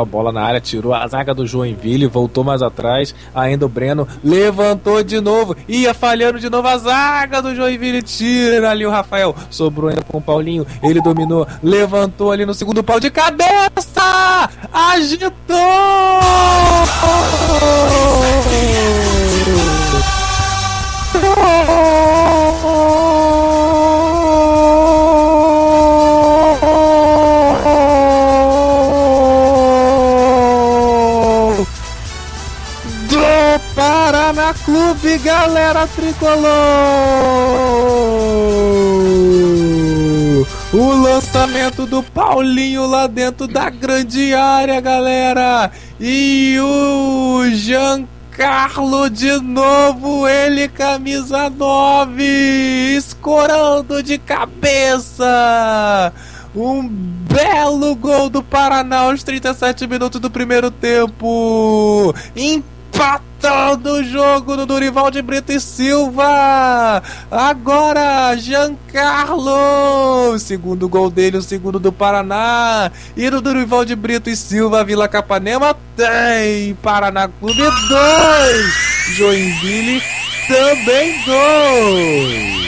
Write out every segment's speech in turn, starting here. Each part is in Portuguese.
a bola na área, tirou a zaga do Joinville, voltou mais atrás. Ainda o Breno levantou de novo, ia falhando de novo a zaga do Joinville. Tira ali o Rafael, sobrou ainda com o Paulinho. Ele dominou, levantou ali no segundo pau de cabeça, agitou! Paraná Clube, galera tricolor! O lançamento do Paulinho lá dentro da grande área, galera! E o Giancarlo de novo, ele camisa 9, escorando de cabeça! Um belo gol do Paraná aos 37 minutos do primeiro tempo! Empatando o jogo do Dorival de Brito e Silva. Agora, Giancarlo. Segundo gol dele, o segundo do Paraná. E do Dorival de Brito e Silva, Vila Capanema tem. Paraná Clube 2. Joinville também 2.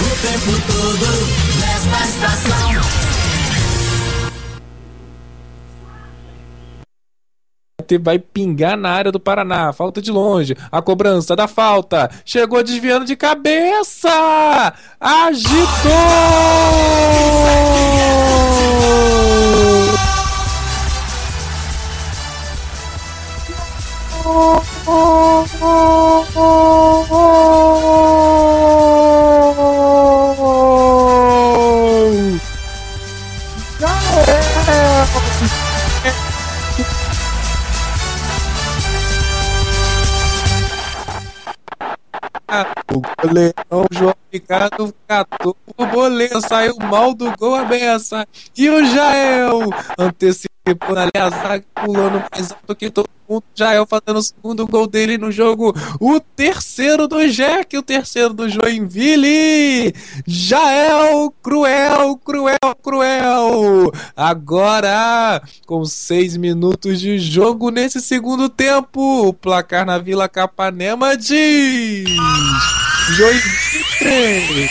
O tempo todo nesta estação. Vai pingar na área do Paraná. Falta de longe. A cobrança da falta. Chegou desviando de cabeça. Agitou! O goleirão João Ricardo catou o boleiro, saiu mal do gol ameaçar. E o Jael antecipou ali a zaga, pulando mais alto que todo mundo. Jael fazendo o segundo gol dele no jogo. O terceiro do Jack, o terceiro do Joinville. Jael, cruel, cruel, cruel. Agora, com seis minutos de jogo nesse segundo tempo, o placar na Vila Capanema diz. Joinville 3,